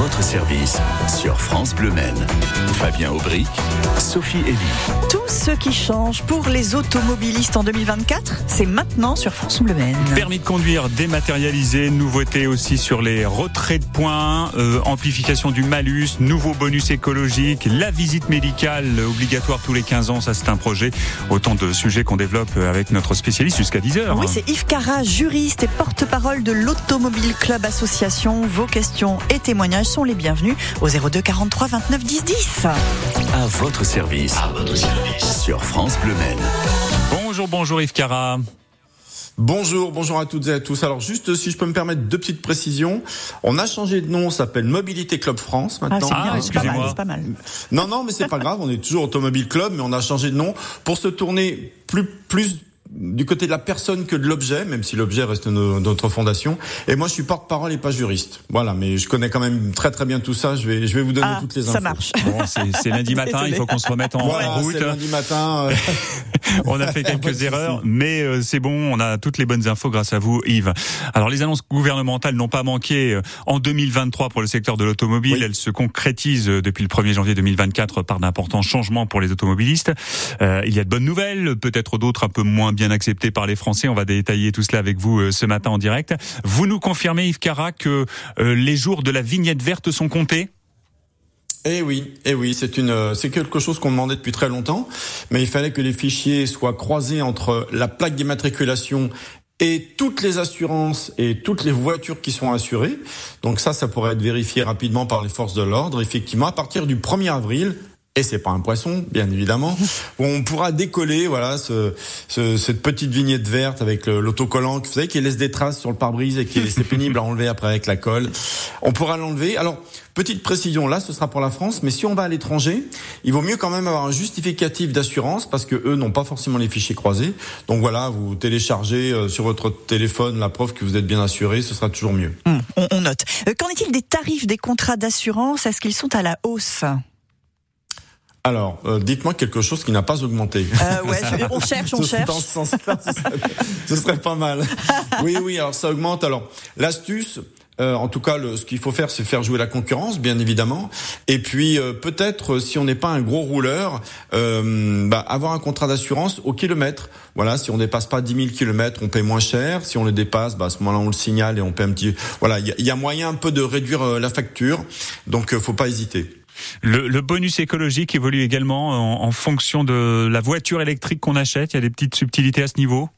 votre service sur France Bleu Maine. Fabien Aubric, Sophie Elie. Tout ce qui change pour les automobilistes en 2024, c'est maintenant sur France Bleu Maine. Permis de conduire dématérialisé, nouveauté aussi sur les retraits de points, euh, amplification du malus, nouveau bonus écologique, la visite médicale obligatoire tous les 15 ans, ça c'est un projet. Autant de sujets qu'on développe avec notre spécialiste jusqu'à 10h. Oui, c'est Yves Cara, juriste et porte-parole de l'Automobile Club Association. Vos questions et témoignages sont les bienvenus au 02 43 29 10 10. À votre service. Sur France Bleu Maine. Bonjour, bonjour Yves Cara. Bonjour, bonjour à toutes et à tous. Alors juste si je peux me permettre deux petites précisions, on a changé de nom, on s'appelle Mobilité Club France maintenant. Ah, excusez-moi. C'est pas mal. Non, non, mais c'est pas grave, on est toujours Automobile Club, mais on a changé de nom pour se tourner plus plus du côté de la personne que de l'objet, même si l'objet reste notre fondation. Et moi, je suis porte-parole et pas juriste. Voilà, mais je connais quand même très très bien tout ça. Je vais, je vais vous donner Ah, toutes les infos. ça marche. Bon, c'est c'est lundi matin, il faut qu'on se remette en Voilà, route. c'est lundi matin. euh, On a fait quelques erreurs, mais euh, c'est bon, on a toutes les bonnes infos grâce à vous, Yves. Alors les annonces gouvernementales n'ont pas manqué euh, en 2023 pour le secteur de l'automobile. Oui. Elles se concrétisent depuis le 1er janvier 2024 par d'importants changements pour les automobilistes. Euh, il y a de bonnes nouvelles, peut-être d'autres un peu moins bien acceptées par les Français. On va détailler tout cela avec vous euh, ce matin en direct. Vous nous confirmez, Yves Cara, que euh, les jours de la vignette verte sont comptés? Eh oui, eh oui, c'est une, euh, c'est quelque chose qu'on demandait depuis très longtemps, mais il fallait que les fichiers soient croisés entre la plaque d'immatriculation et toutes les assurances et toutes les voitures qui sont assurées. Donc ça, ça pourrait être vérifié rapidement par les forces de l'ordre. Effectivement, à partir du 1er avril, et c'est pas un poisson, bien évidemment. On pourra décoller, voilà, ce, ce- cette petite vignette verte avec l'autocollant, vous savez, qui laisse des traces sur le pare-brise et qui est pénible à enlever après avec la colle. On pourra l'enlever. Alors, petite précision, là, ce sera pour la France, mais si on va à l'étranger, il vaut mieux quand même avoir un justificatif d'assurance parce que eux n'ont pas forcément les fichiers croisés. Donc voilà, vous téléchargez euh, sur votre téléphone la preuve que vous êtes bien assuré, ce sera toujours mieux. Hum, on, on note. Euh, Qu'en est-il des tarifs des contrats d'assurance? Est-ce qu'ils sont à la hausse? Alors, euh, dites-moi quelque chose qui n'a pas augmenté. Euh, ouais, je- on cherche, on cherche. Dans ce sens-là, ce serait, ce serait pas mal. Oui, oui, alors ça augmente. Alors, l'astuce, euh, en tout cas, le, ce qu'il faut faire, c'est faire jouer la concurrence, bien évidemment. Et puis, euh, peut-être, si on n'est pas un gros rouleur, euh, bah, avoir un contrat d'assurance au kilomètre. Voilà, si on dépasse pas 10 000 kilomètres, on paie moins cher. Si on le dépasse, bah, à ce moment-là, on le signale et on paie un petit... Voilà, il y, y a moyen un peu de réduire euh, la facture. Donc, euh, faut pas hésiter. Le, bonus écologique évolue également en, en fonction de la voiture électrique qu'on achète. Il y a des petites subtilités à ce niveau?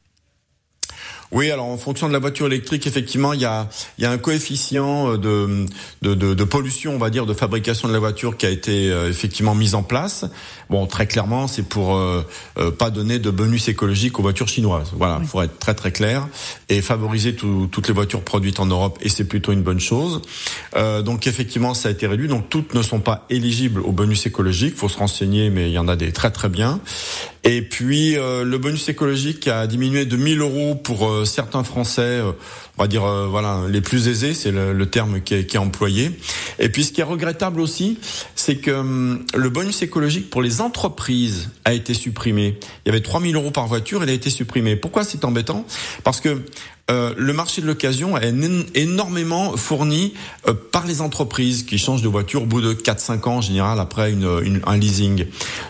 Oui, alors en fonction de la voiture électrique, effectivement, il y a, il y a un coefficient de, de, de, de pollution, on va dire, de fabrication de la voiture qui a été euh, effectivement mis en place. Bon, très clairement, c'est pour euh, euh, pas donner de bonus écologique aux voitures chinoises. Voilà, il faut être très très clair et favoriser tout- toutes les voitures produites en Europe, et c'est plutôt une bonne chose. Euh, donc effectivement, ça a été réduit. Donc toutes ne sont pas éligibles au bonus écologique. Faut se renseigner, mais il y en a des très très bien. Et puis euh, le bonus écologique a diminué de 1000 euros pour euh, certains Français, euh, on va dire voilà les plus aisés, c'est le, le terme qui est, qui est employé. Et puis ce qui est regrettable aussi, c'est que hum, le bonus écologique pour les entreprises a été supprimé. Il y avait 3000 euros par voiture, il a été supprimé. Pourquoi c'est embêtant? Parce que euh, le marché de l'occasion est én- énormément fourni euh, par les entreprises qui changent de voiture au bout de 4-5 ans en général après une, une- un leasing.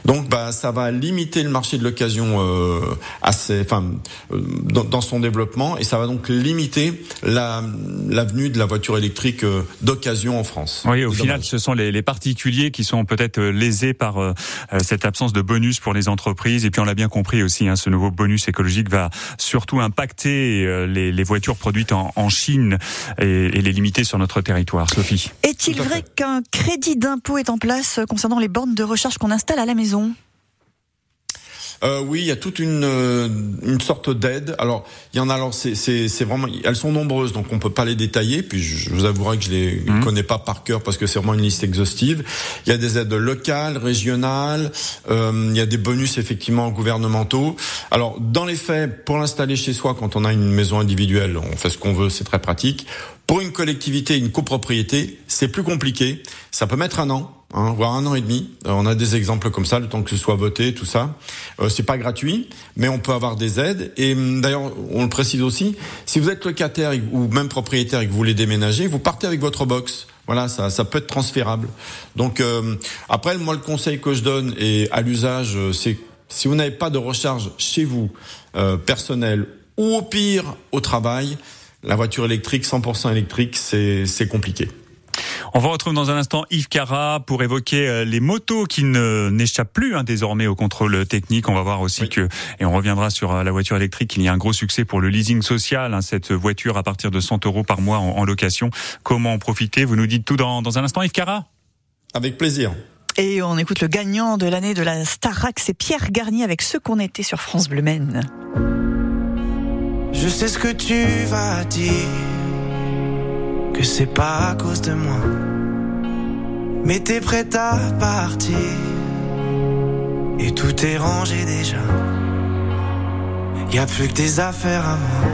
Donc bah ça va limiter le marché de l'occasion euh, assez, enfin dans, dans son développement et ça va donc limiter la l'avenue de la voiture électrique d'occasion en France. Oui, au final, dommage. ce sont les, les particuliers qui sont peut-être lésés par cette absence de bonus pour les entreprises. Et puis, on l'a bien compris aussi, hein, ce nouveau bonus écologique va surtout impacter euh, les, les voitures produites en, en Chine et, et les limiter sur notre territoire. Sophie. Est-il vrai qu'un crédit d'impôt est en place concernant les bornes de recharge qu'on installe à la maison? Euh, oui, il y a toute une euh, une sorte d'aide. Alors, il y en a. Alors, c'est c'est c'est vraiment. Elles sont nombreuses, donc on peut pas les détailler. Puis, je, je vous avouerai que je les Mhm. connais pas par cœur parce que c'est vraiment une liste exhaustive. Il y a des aides locales, régionales. euh, il y a des bonus effectivement gouvernementaux. Alors, dans les faits, pour l'installer chez soi, quand on a une maison individuelle, on fait ce qu'on veut, c'est très pratique. Pour une collectivité, une copropriété, c'est plus compliqué. Ça peut mettre un an, hein, voire un an et demi. Euh, on a des exemples comme ça, le temps que ce soit voté, tout ça. Euh, c'est pas gratuit, mais on peut avoir des aides. Et hum, d'ailleurs, on le précise aussi, si vous êtes locataire ou même propriétaire et que vous voulez déménager, vous partez avec votre box. Voilà, ça, ça peut être transférable. Donc euh, après, moi, le conseil que je donne et à l'usage, euh, c'est si vous n'avez pas de recharge chez vous, euh, personnel ou au pire au travail, la voiture électrique 100% électrique, c'est compliqué. On va retrouver dans un instant Yves Cara pour évoquer euh, les motos qui ne n'échappent plus hein, désormais au contrôle technique. On va voir aussi que, et on reviendra sur euh, la voiture électrique, il y a un gros succès pour le leasing social. Hein, cette voiture à partir de 100 euros par mois en, location. Comment en profiter? Vous nous dites tout dans, dans un instant, Yves Cara Avec plaisir. Et on écoute le gagnant de l'année de la Starac, c'est Pierre Garnier avec ce qu'on était sur France Bleu Maine. Je sais ce que tu vas dire que c'est pas à cause de moi. Mais t'es prête à partir et tout est rangé déjà. Y a plus que des affaires à moi.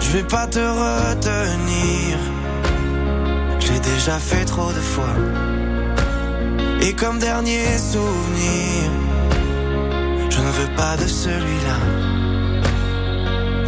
Je vais pas te retenir. J'ai déjà fait trop de fois. Et comme dernier souvenir, je ne veux pas de celui-là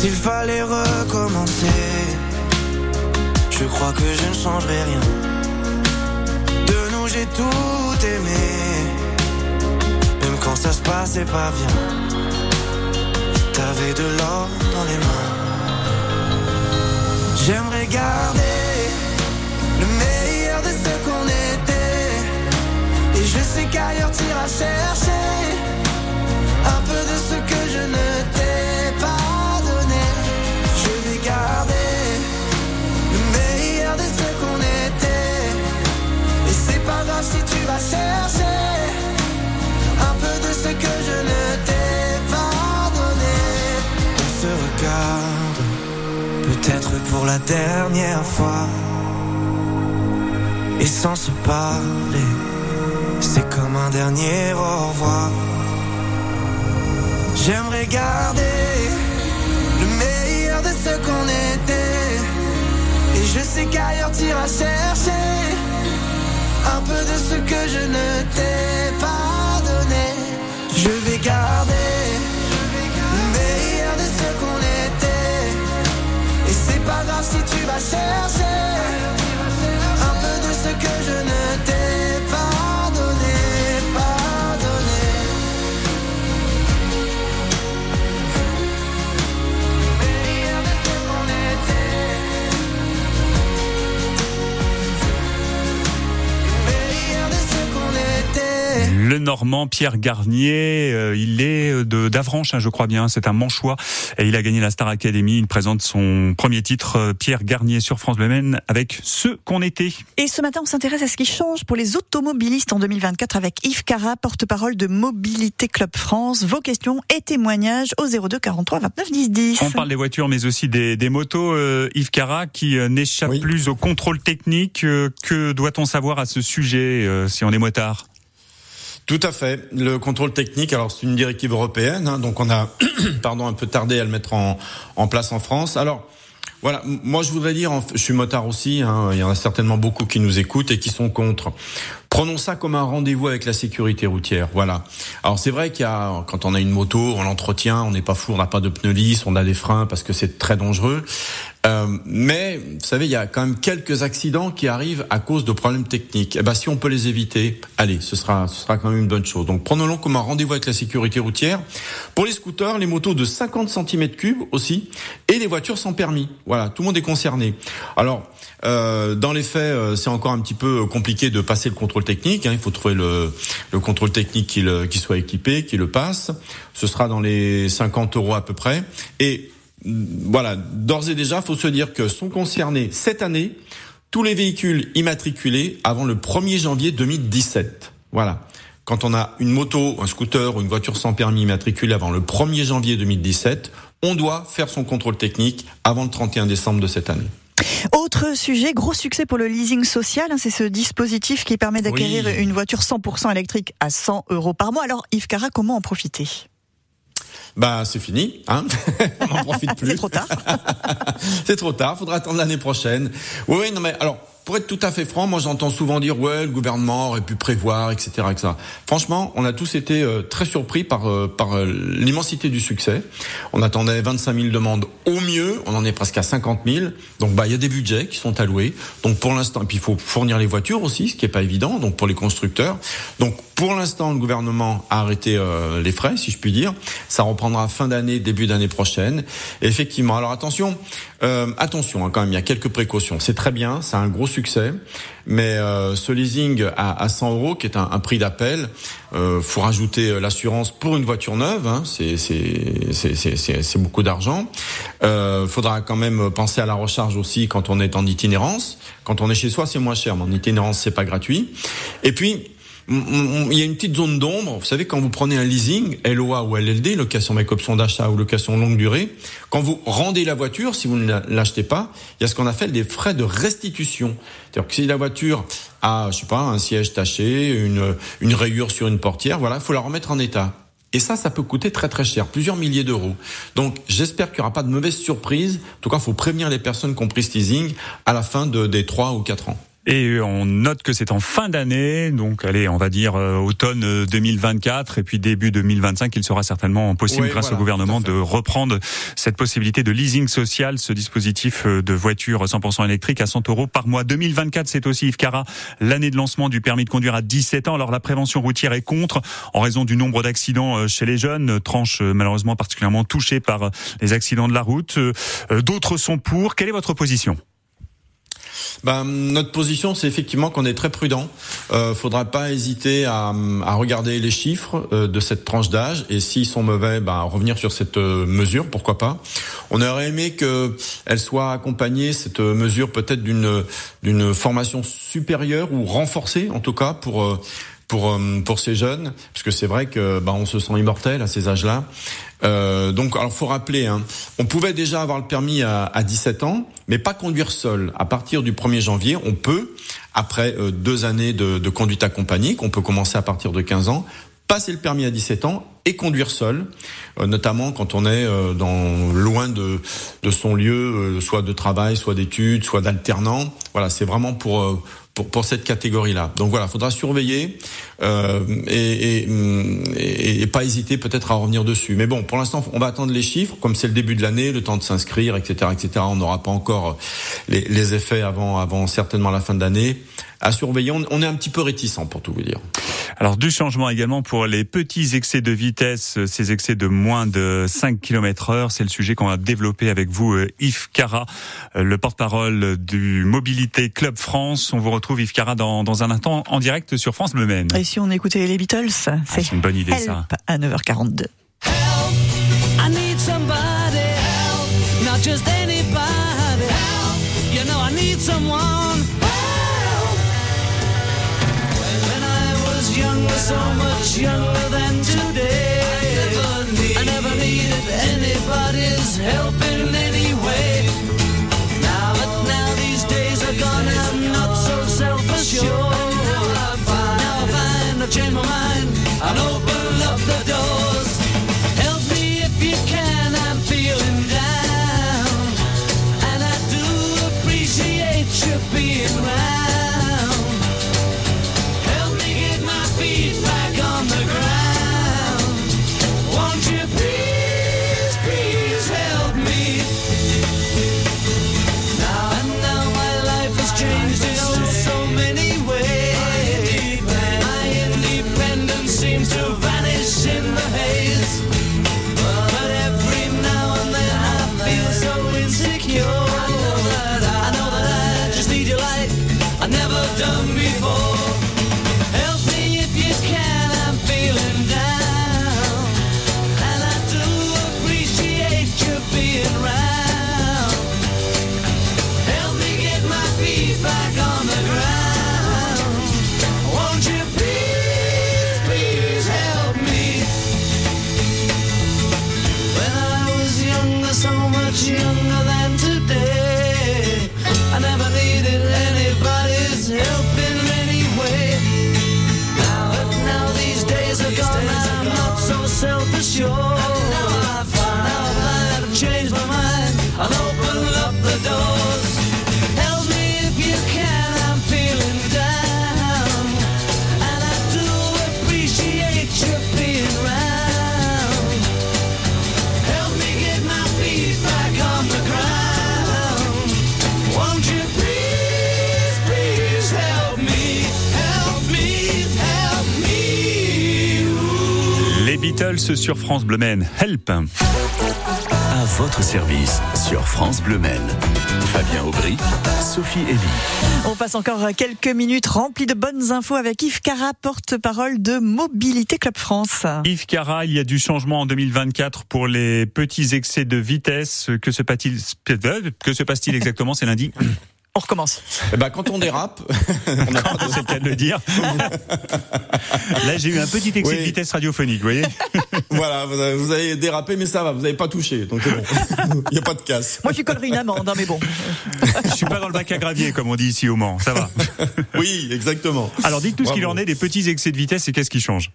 S'il fallait recommencer, je crois que je ne changerai rien. De nous, j'ai tout aimé, même quand ça se passait pas bien. T'avais de l'or dans les mains. J'aimerais garder le meilleur de ce qu'on était. Et je sais qu'ailleurs t'iras chercher un peu de ce que je ne la dernière fois. Et sans se parler, c'est comme un dernier au revoir. J'aimerais garder le meilleur de ce qu'on était. Et je sais qu'ailleurs t'iras chercher un peu de ce que je ne t'ai pas donné. Je vais garder Normand Pierre Garnier, euh, il est de d'Avranches, hein, je crois bien. C'est un Manchois et il a gagné la Star Academy. Il présente son premier titre, euh, Pierre Garnier sur France Bleu Maine, avec ce qu'on était. Et ce matin, on s'intéresse à ce qui change pour les automobilistes en 2024 avec Yves Cara, porte-parole de Mobilité Club France. Vos questions et témoignages au 02 43 29 10 10. On parle des voitures, mais aussi des, des motos. Euh, Yves Cara, qui n'échappe plus au contrôle technique. que doit-on savoir à ce sujet si on est motard? Tout à fait. Le contrôle technique, alors c'est une directive européenne, hein, donc on a pardon un peu tardé à le mettre en, en place en France. Alors voilà, moi je voudrais dire, je suis motard aussi, hein, il y en a certainement beaucoup qui nous écoutent et qui sont contre. Prenons ça comme un rendez-vous avec la sécurité routière. Voilà. Alors c'est vrai qu'il y a, quand on a une moto, on l'entretient, on n'est pas fou, on n'a pas de pneus lisses, on a des freins parce que c'est très dangereux. Euh, mais vous savez, il y a quand même quelques accidents qui arrivent à cause de problèmes techniques. Eh ben, si on peut les éviter, allez, ce sera, ce sera quand même une bonne chose. Donc prenons-le comme un rendez-vous avec la sécurité routière. Pour les scooters, les motos de 50 cm3 aussi, et les voitures sans permis. Voilà, tout le monde est concerné. Alors, euh, dans les faits, euh, c'est encore un petit peu compliqué de passer le contrôle technique. Hein. Il faut trouver le, le contrôle technique qui, le, qui soit équipé, qui le passe. Ce sera dans les 50 euros à peu près. Et voilà, d'ores et déjà, faut se dire que sont concernés cette année tous les véhicules immatriculés avant le 1er janvier 2017. Voilà. quand on a une moto, un scooter ou une voiture sans permis immatriculée avant le 1er janvier 2017, on doit faire son contrôle technique avant le 31 décembre de cette année. Autre sujet, gros succès pour le leasing social, hein, c'est ce dispositif qui permet d'acquérir une voiture 100% électrique à 100 euros par mois. Alors Yves Cara, comment en profiter? Bah c'est fini, hein on n'en profite plus. c'est trop tard. c'est trop tard, faudra attendre l'année prochaine. Oui, non mais alors pour être tout à fait franc, moi j'entends souvent dire ouais le gouvernement aurait pu prévoir, etc., etc. Franchement, on a tous été euh, très surpris par euh, par euh, l'immensité du succès. On attendait 25 000 demandes au mieux, on en est presque à 50 000. Donc bah il y a des budgets qui sont alloués. Donc pour l'instant, et puis il faut fournir les voitures aussi, ce qui est pas évident. Donc pour les constructeurs. Donc pour l'instant, le gouvernement a arrêté les frais, si je puis dire. Ça reprendra fin d'année, début d'année prochaine. Effectivement, alors attention, attention hein, quand même, il y a quelques précautions. C'est très bien, c'est un gros succès. Mais euh, ce leasing à, à 100 euros, qui est un, un prix d'appel, euh, faut rajouter euh, l'assurance pour une voiture neuve. Hein, c'est beaucoup d'argent. Euh, faudra quand même penser à la recharge aussi quand on est en itinérance. Quand on est chez soi, c'est moins cher, mais en itinérance, c'est pas gratuit. Et puis il y a une petite zone d'ombre. Vous savez, quand vous prenez un leasing, LOA ou LLD, location avec option d'achat ou location longue durée, quand vous rendez la voiture, si vous ne l'achetez pas, il y a ce qu'on appelle des frais de restitution. C'est-à-dire que si la voiture a, je sais pas, un siège taché, une, une rayure sur une portière, voilà, il faut la remettre en état. Et ça, ça peut coûter très très cher, plusieurs milliers d'euros. Donc j'espère qu'il n'y aura pas de mauvaises surprises. En tout cas, il faut prévenir les personnes qui ont pris ce leasing à la fin de, des trois ou quatre ans. Et on note que c'est en fin d'année, donc allez, on va dire euh, automne 2024 et puis début 2025, il sera certainement possible grâce au gouvernement de reprendre cette possibilité de leasing social, ce dispositif euh, de voiture 100% électrique à 100 euros par mois. 2024, c'est aussi Yves Cara, l'année de lancement du permis de conduire à 17 ans. Alors la prévention routière est contre en raison du nombre d'accidents euh, chez les jeunes, tranche malheureusement particulièrement touchée par les accidents de la route. D'autres sont pour. Quelle est votre position? Ben, notre position, c'est effectivement qu'on est très prudent. Euh, faudra pas hésiter à, à regarder les chiffres euh, de cette tranche d'âge et s'ils sont mauvais, ben, revenir sur cette euh, mesure, pourquoi pas. On aurait aimé qu'elle soit accompagnée cette mesure peut-être d'une d'une formation supérieure ou renforcée en tout cas pour euh, pour euh, pour ces jeunes, parce que c'est vrai que bah, on se sent immortel à ces âges-là. Euh, donc, alors faut rappeler, hein, on pouvait déjà avoir le permis à, à, 17 ans, mais pas conduire seul. À partir du 1er janvier, on peut, après euh, deux années de, de conduite accompagnée, qu'on peut commencer à partir de 15 ans, passer le permis à 17 ans et conduire seul, euh, notamment quand on est euh, dans loin de, de son lieu, soit de travail, soit d'études, soit d'alternant. Voilà, c'est vraiment pour pour, pour cette catégorie-là. Donc voilà, faudra surveiller euh, et, et, et, pas hésiter peut-être à revenir dessus. Mais bon, pour l'instant, on va attendre les chiffres, comme c'est le début de l'année, le temps de s'inscrire, etc., etc. On n'aura pas encore les, les, effets avant, avant certainement la fin de l'année. À surveiller, on, on est un petit peu réticent pour tout vous dire. Alors du changement également pour les petits excès de vitesse, ces excès de moins de 5 km heure, c'est le sujet qu'on va développer avec vous euh, Yves Cara, euh, le porte-parole du Mobilité Club France. On vous retrouve Yves Cara dans, dans un instant en direct sur France Bleu Maine. Et si on écoutait les Beatles, ah, c'est une bonne idée help ça. À 9h42. Help, younger, so much younger than today, I never, needed anybody's help in any way. Now, but now these days are gone, I'm not so self-assured. Now I find, I've changed my mind, I'll open up the doors. Beatles sur France Bleu Maine. Help. À votre service sur France Bleu Maine. Fabien Aubry, Sophie Elie. On passe encore quelques minutes remplies de bonnes infos avec Yves Cara, porte-parole de Mobilité Club France. Yves Cara, il y a du changement en 2024 pour les petits excès de vitesse. Que se passe-t-il Que se passe-t-il exactement? C'est lundi. On recommence. Eh ben, quand on dérape, on n'a pas de C'est le cas de le dire. Là, j'ai eu un petit excès Oui. de vitesse radiophonique, vous voyez Voilà, vous avez, vous avez dérapé, mais ça va, vous n'avez pas touché, donc c'est bon. Il n'y a pas de casse. Moi, je collerai une amende, hein, mais bon. Je suis pas dans le bac à gravier, comme on dit ici au Mans. Ça va. Oui, exactement. Alors, dites-nous ce qu'il en est des petits excès de vitesse et qu'est-ce qui change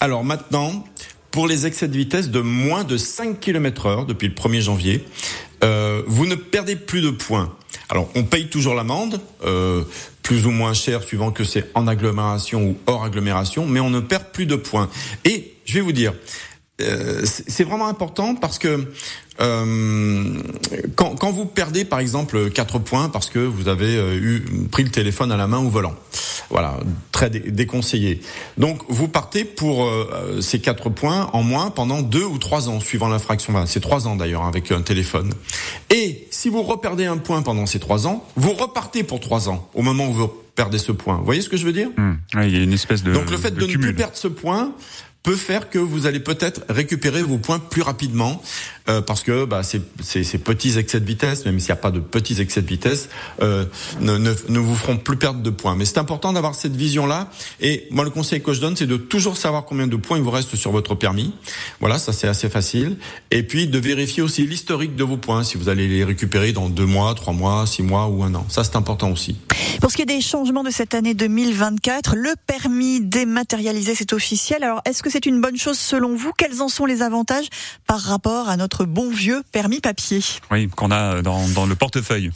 Alors maintenant, pour les excès de vitesse de moins de 5 km heure depuis le 1er janvier, euh, vous ne perdez plus de points. Alors, on paye toujours l'amende, euh, plus ou moins cher suivant que c'est en agglomération ou hors agglomération, mais on ne perd plus de points. Et je vais vous dire, euh, c'est vraiment important parce que euh, quand, vous perdez par exemple 4 points parce que vous avez eu pris le téléphone à la main au volant, voilà, très dé- déconseillé. Donc vous partez pour euh, ces 4 points en moins pendant 2 ou 3 ans suivant l'infraction. Voilà, c'est 3 ans d'ailleurs avec un téléphone. Et si vous reperdez un point pendant ces 3 ans, vous repartez pour 3 ans au moment où vous perdez ce point. Vous voyez ce que je veux dire? Ouais, Il y a une espèce de donc le fait de, ne plus perdre ce point peut faire que vous allez peut-être récupérer vos points plus rapidement euh, parce que bah, ces, ces, ces petits excès de vitesse, même s'il n'y a pas de petits excès de vitesse, euh, ne, ne, ne vous feront plus perdre de points. Mais c'est important d'avoir cette vision-là. Et moi, le conseil que je donne, c'est de toujours savoir combien de points il vous reste sur votre permis. Voilà, ça c'est assez facile. Et puis de vérifier aussi l'historique de vos points, si vous allez les récupérer dans deux mois, trois mois, six mois ou un an. Ça c'est important aussi. Pour ce qui est des changements de cette année 2024, le permis dématérialisé, c'est officiel. Alors, est-ce que c'est une bonne chose selon vous? Quels en sont les avantages par rapport à notre bon vieux permis papier Oui, qu'on a dans, dans le portefeuille.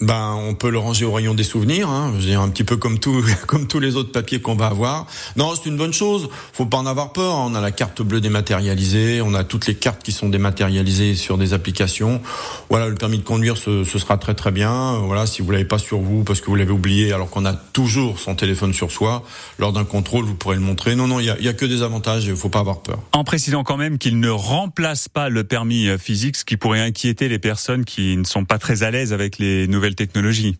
Ben, on peut le ranger au rayon des souvenirs, hein. un petit peu comme tout, comme tous les autres papiers qu'on va avoir. Non, c'est une bonne chose. Faut pas en avoir peur. On a la carte bleue dématérialisée, on a toutes les cartes qui sont dématérialisées sur des applications. Voilà, le permis de conduire, ce, ce sera très très bien. Voilà, si vous l'avez pas sur vous parce que vous l'avez oublié, alors qu'on a toujours son téléphone sur soi, lors d'un contrôle, vous pourrez le montrer. Non, non, il y a, y a que des avantages. Il faut pas avoir peur. En précisant quand même qu'il ne remplace pas le permis euh, physique, ce qui pourrait inquiéter les personnes qui ne sont pas très à l'aise avec les nouvelles technologies.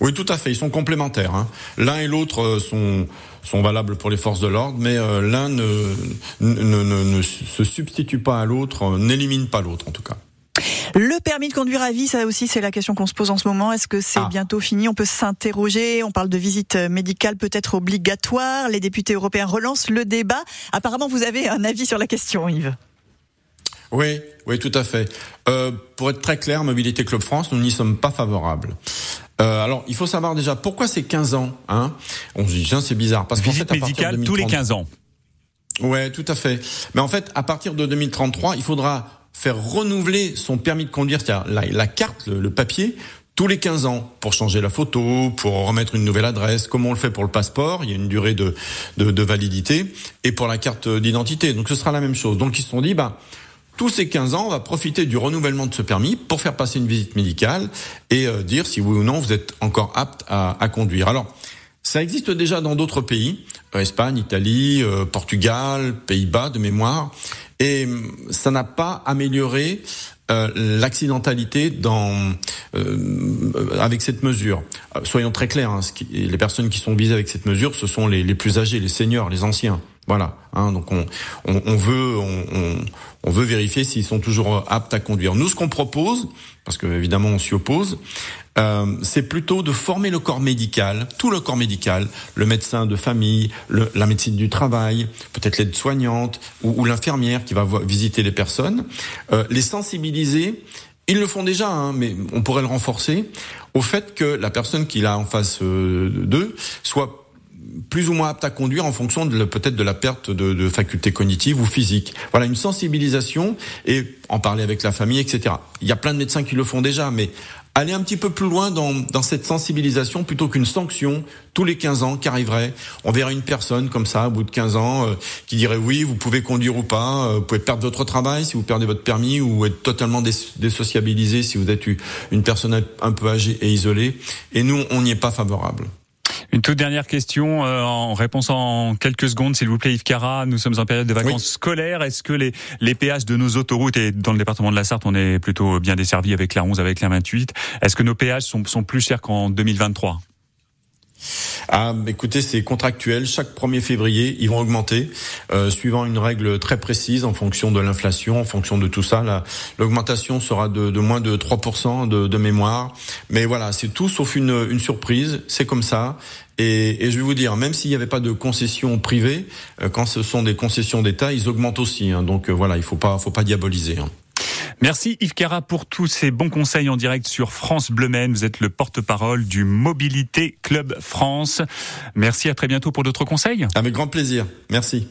Oui, tout à fait. Ils sont complémentaires. hein. L'un et l'autre euh, sont sont valables pour les forces de l'ordre, mais euh, l'un ne, ne, ne, ne se substitue pas à l'autre, euh, n'élimine pas l'autre en tout cas. Le permis de conduire à vie, ça aussi, c'est la question qu'on se pose en ce moment. Est-ce que c'est Ah. bientôt fini? On peut s'interroger. On parle de visite médicale peut-être obligatoire. Les députés européens relancent le débat. Apparemment, vous avez un avis sur la question, Yves. Oui, oui, tout à fait. Euh, pour être très clair, Mobilité Club France, nous n'y sommes pas favorables. Euh, alors, il faut savoir déjà pourquoi c'est 15 ans. Hein On se dit, tiens, c'est bizarre. Parce Visite fait, à partir de médicale tous les 2030 15 ans. Ouais, tout à fait. Mais en fait, à partir de 2033, il faudra faire renouveler son permis de conduire, c'est-à-dire la, la carte, le, le papier, tous les 15 ans pour changer la photo, pour remettre une nouvelle adresse, comme on le fait pour le passeport, il y a une durée de, de, de validité, et pour la carte d'identité. Donc ce sera la même chose. Donc ils se sont dit, bah, tous ces 15 ans, on va profiter du renouvellement de ce permis pour faire passer une visite médicale et euh, dire si oui ou non vous êtes encore apte à, à conduire. Alors, ça existe déjà dans d'autres pays, euh, Espagne, Italie, euh, Portugal, Pays-Bas de mémoire, et hum, ça n'a pas amélioré euh, l'accidentalité dans euh, avec cette mesure. Euh, soyons très clairs, hein, les personnes qui sont visées avec cette mesure, ce sont les, les plus âgés, les seniors, les anciens. Voilà. Hein, donc on, on, on veut on, on, veut vérifier s'ils sont toujours aptes à conduire. Nous, ce qu'on propose, parce que évidemment on s'y oppose, euh, c'est plutôt de former le corps médical, tout le corps médical, le médecin de famille, le, la médecine du travail, peut-être l'aide-soignante ou, ou l'infirmière qui va visiter les personnes, euh, les sensibiliser. Ils le font déjà, hein, mais on pourrait le renforcer au fait que la personne qu'il a en face euh, d'eux soit plus ou moins apte à conduire en fonction de peut-être de la perte de, de facultés cognitives ou physiques. Voilà, une sensibilisation et en parler avec la famille, etc. Il y a plein de médecins qui le font déjà, mais aller un petit peu plus loin dans, dans cette sensibilisation plutôt qu'une sanction tous les 15 ans qui arriverait. On verrait une personne comme ça, au bout de 15 ans, euh, qui dirait oui, vous pouvez conduire ou pas, euh, vous pouvez perdre votre travail si vous perdez votre permis ou être totalement désociabilisé si vous êtes une personne un peu âgée et isolée. Et nous, on n'y est pas favorable. Une toute dernière question euh, en réponse en quelques secondes, s'il vous plaît, Yves Cara. Nous sommes en période de vacances scolaires. Est-ce que les, les péages de nos autoroutes et dans le département de la Sarthe, on est plutôt bien desservi avec la 11, avec la 28. Est-ce que nos péages sont, sont plus chers qu'en 2023 ah, écoutez, c'est contractuel. Chaque 1er février, ils vont augmenter, euh, suivant une règle très précise en fonction de l'inflation, en fonction de tout ça. L'augmentation sera de, de, moins de 3% de, de, mémoire. Mais voilà, c'est tout sauf une, une surprise. C'est comme ça. Et, et, je vais vous dire, même s'il n'y avait pas de concessions privées, euh, quand ce sont des concessions d'État, ils augmentent aussi. Hein. Donc euh, voilà, il faut pas, faut pas diaboliser. Hein. Merci Yves Cara pour tous ces bons conseils en direct sur France Bleu Maine. Vous êtes le porte-parole du Mobilité Club France. Merci, à très bientôt pour d'autres conseils. Avec grand plaisir. Merci.